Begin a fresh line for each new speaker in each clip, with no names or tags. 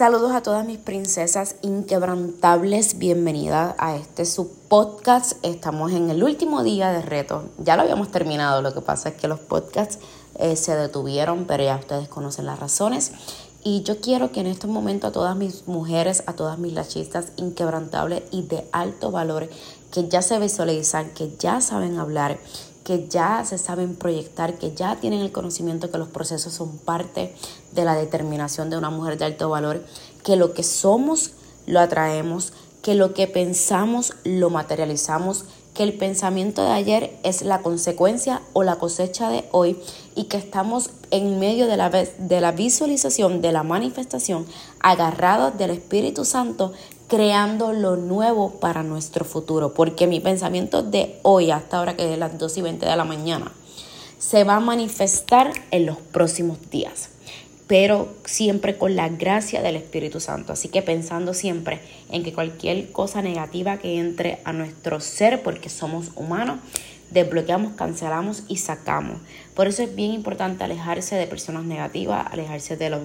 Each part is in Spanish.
Saludos a todas mis princesas inquebrantables, bienvenidas a este su podcast. Estamos en el último día de reto, ya lo habíamos terminado, lo que pasa es que los podcasts eh, se detuvieron, pero ya ustedes conocen las razones. Y yo quiero que en estos momentos a todas mis mujeres, a todas mis lachistas inquebrantables y de alto valor, que ya se visualizan, que ya saben hablar, que ya se saben proyectar, que ya tienen el conocimiento que los procesos son parte de la determinación de una mujer de alto valor, que lo que somos lo atraemos, que lo que pensamos lo materializamos, que el pensamiento de ayer es la consecuencia o la cosecha de hoy y que estamos en medio de la, de la visualización, de la manifestación, agarrados del Espíritu Santo creando lo nuevo para nuestro futuro. Porque mi pensamiento de hoy, hasta ahora que es las 2 y 20 de la mañana, se va a manifestar en los próximos días. Pero siempre con la gracia del Espíritu Santo. Así que pensando siempre en que cualquier cosa negativa que entre a nuestro ser, porque somos humanos, desbloqueamos, cancelamos y sacamos. Por eso es bien importante alejarse de personas negativas, alejarse de los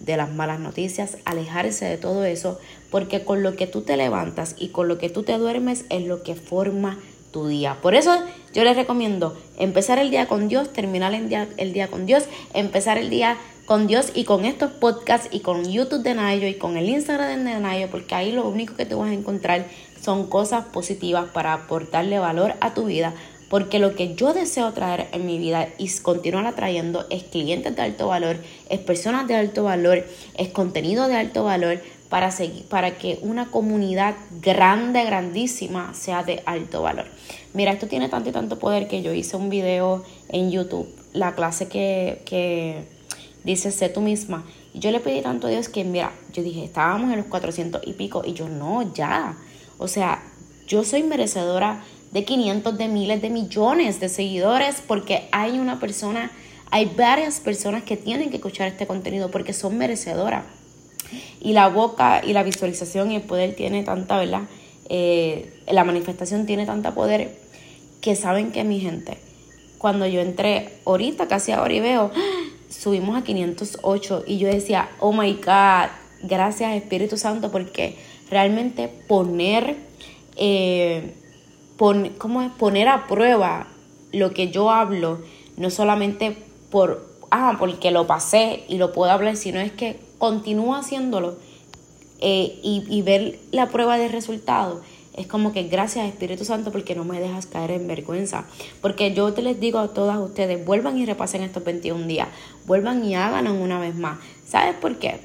de las malas noticias, alejarse de todo eso, porque con lo que tú te levantas y con lo que tú te duermes es lo que forma tu día. Por eso yo les recomiendo empezar el día con Dios, terminar el día, el día con Dios, empezar el día con Dios y con estos podcasts y con YouTube de Nayo y con el Instagram de Nayo, porque ahí lo único que te vas a encontrar son cosas positivas para aportarle valor a tu vida, porque lo que yo deseo traer en mi vida y continuar atrayendo es clientes de alto valor, es personas de alto valor, es contenido de alto valor para, seguir, para que una comunidad grande, grandísima sea de alto valor. Mira, esto tiene tanto y tanto poder que yo hice un video en YouTube, la clase que, que dice sé tú misma. Y yo le pedí tanto a Dios que, mira, yo dije, estábamos en los 400 y pico y yo no, ya. O sea, yo soy merecedora de 500, de miles, de millones de seguidores, porque hay una persona, hay varias personas que tienen que escuchar este contenido porque son merecedoras. Y la boca y la visualización y el poder tiene tanta, ¿verdad? Eh, la manifestación tiene tanta poder que saben que mi gente, cuando yo entré ahorita, casi ahora y veo, subimos a 508 y yo decía, oh my God, gracias Espíritu Santo, porque realmente poner... Eh, ¿cómo es? poner a prueba lo que yo hablo, no solamente por, ah, porque lo pasé y lo puedo hablar, sino es que continúo haciéndolo eh, y, ver la prueba de resultado. Es como que gracias Espíritu Santo porque no me dejas caer en vergüenza. Porque yo te les digo a todas ustedes, vuelvan y repasen estos 21 días, vuelvan y háganlo una vez más. ¿Sabes por qué?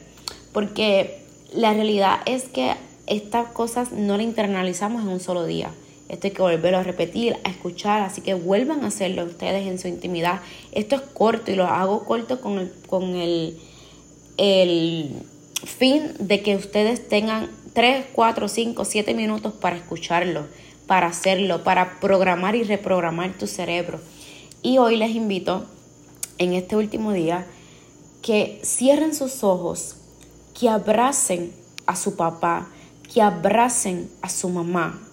Porque la realidad es que estas cosas no las internalizamos en un solo día. Esto hay que volverlo a repetir, a escuchar, así que vuelvan a hacerlo ustedes en su intimidad. Esto es corto y lo hago corto con el, con el, el fin de que ustedes tengan 3, 4, 5, 7 minutos para escucharlo, para hacerlo, para programar y reprogramar tu cerebro. Y hoy les invito, en este último día, que cierren sus ojos, que abracen a su papá, que abracen a su mamá,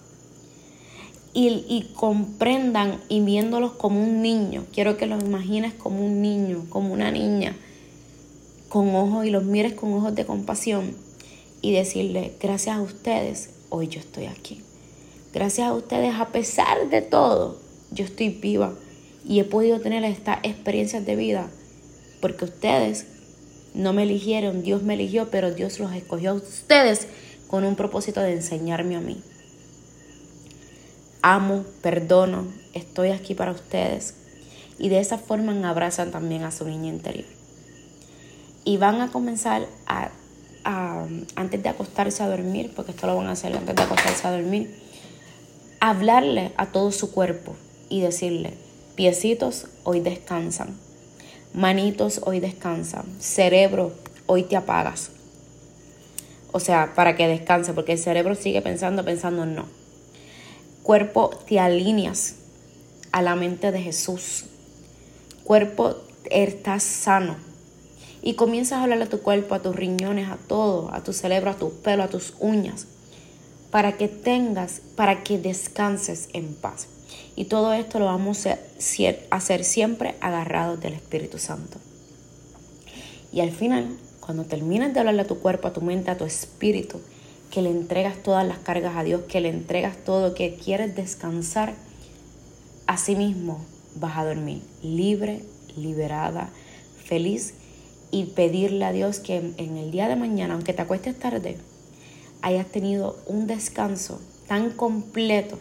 y, comprendan y viéndolos como un niño. Quiero que los imagines como un niño, como una niña, con ojos y los mires con ojos de compasión y decirle, gracias a ustedes, hoy yo estoy aquí. Gracias a ustedes, a pesar de todo, yo estoy viva y he podido tener estas experiencias de vida porque ustedes no me eligieron, Dios me eligió, pero Dios los escogió a ustedes con un propósito de enseñarme a mí amo, perdono, estoy aquí para ustedes. Y de esa forma abrazan también a su niña interior. Y van a comenzar a, antes de acostarse a dormir, porque esto lo van a hacer antes de acostarse a dormir, hablarle a todo su cuerpo y decirle, piecitos, hoy descansan. Manitos, hoy descansan. Cerebro, hoy te apagas. O sea, para que descanse, porque el cerebro sigue pensando, pensando no Cuerpo, te alineas a la mente de Jesús. Cuerpo, estás sano. Y comienzas a hablarle a tu cuerpo, a tus riñones, a todo, a tu cerebro, a tu pelo, a tus uñas, para que tengas, para que descanses en paz. Y todo esto lo vamos a hacer siempre agarrados del Espíritu Santo. Y al final, cuando termines de hablarle a tu cuerpo, a tu mente, a tu espíritu, que le entregas todas las cargas a Dios, que le entregas todo, que quieres descansar, así mismo vas a dormir libre, liberada, feliz y pedirle a Dios que en el día de mañana, aunque te acuestes tarde, hayas tenido un descanso tan completo,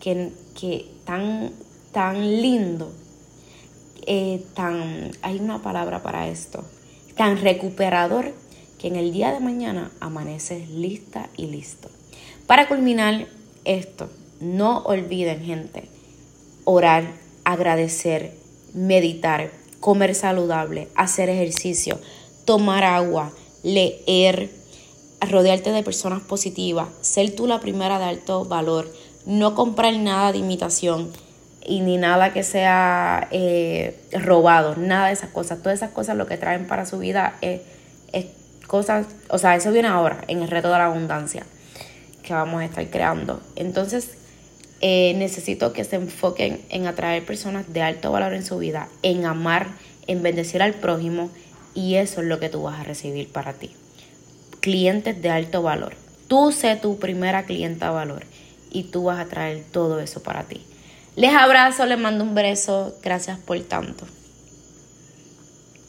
que, que tan, tan lindo, eh, tan, hay una palabra para esto, tan recuperador que en el día de mañana amaneces lista y listo. Para culminar esto, no olviden gente, orar, agradecer, meditar, comer saludable, hacer ejercicio, tomar agua, leer, rodearte de personas positivas, ser tú la primera de alto valor, no comprar nada de imitación y ni nada que sea eh, robado, nada de esas cosas. Todas esas cosas lo que traen para su vida es cosas, o sea, eso viene ahora en el reto de la abundancia que vamos a estar creando. Entonces, eh, necesito que se enfoquen en atraer personas de alto valor en su vida, en amar, en bendecir al prójimo y eso es lo que tú vas a recibir para ti. Clientes de alto valor. Tú sé tu primera clienta de valor y tú vas a traer todo eso para ti. Les abrazo, les mando un beso. Gracias por tanto.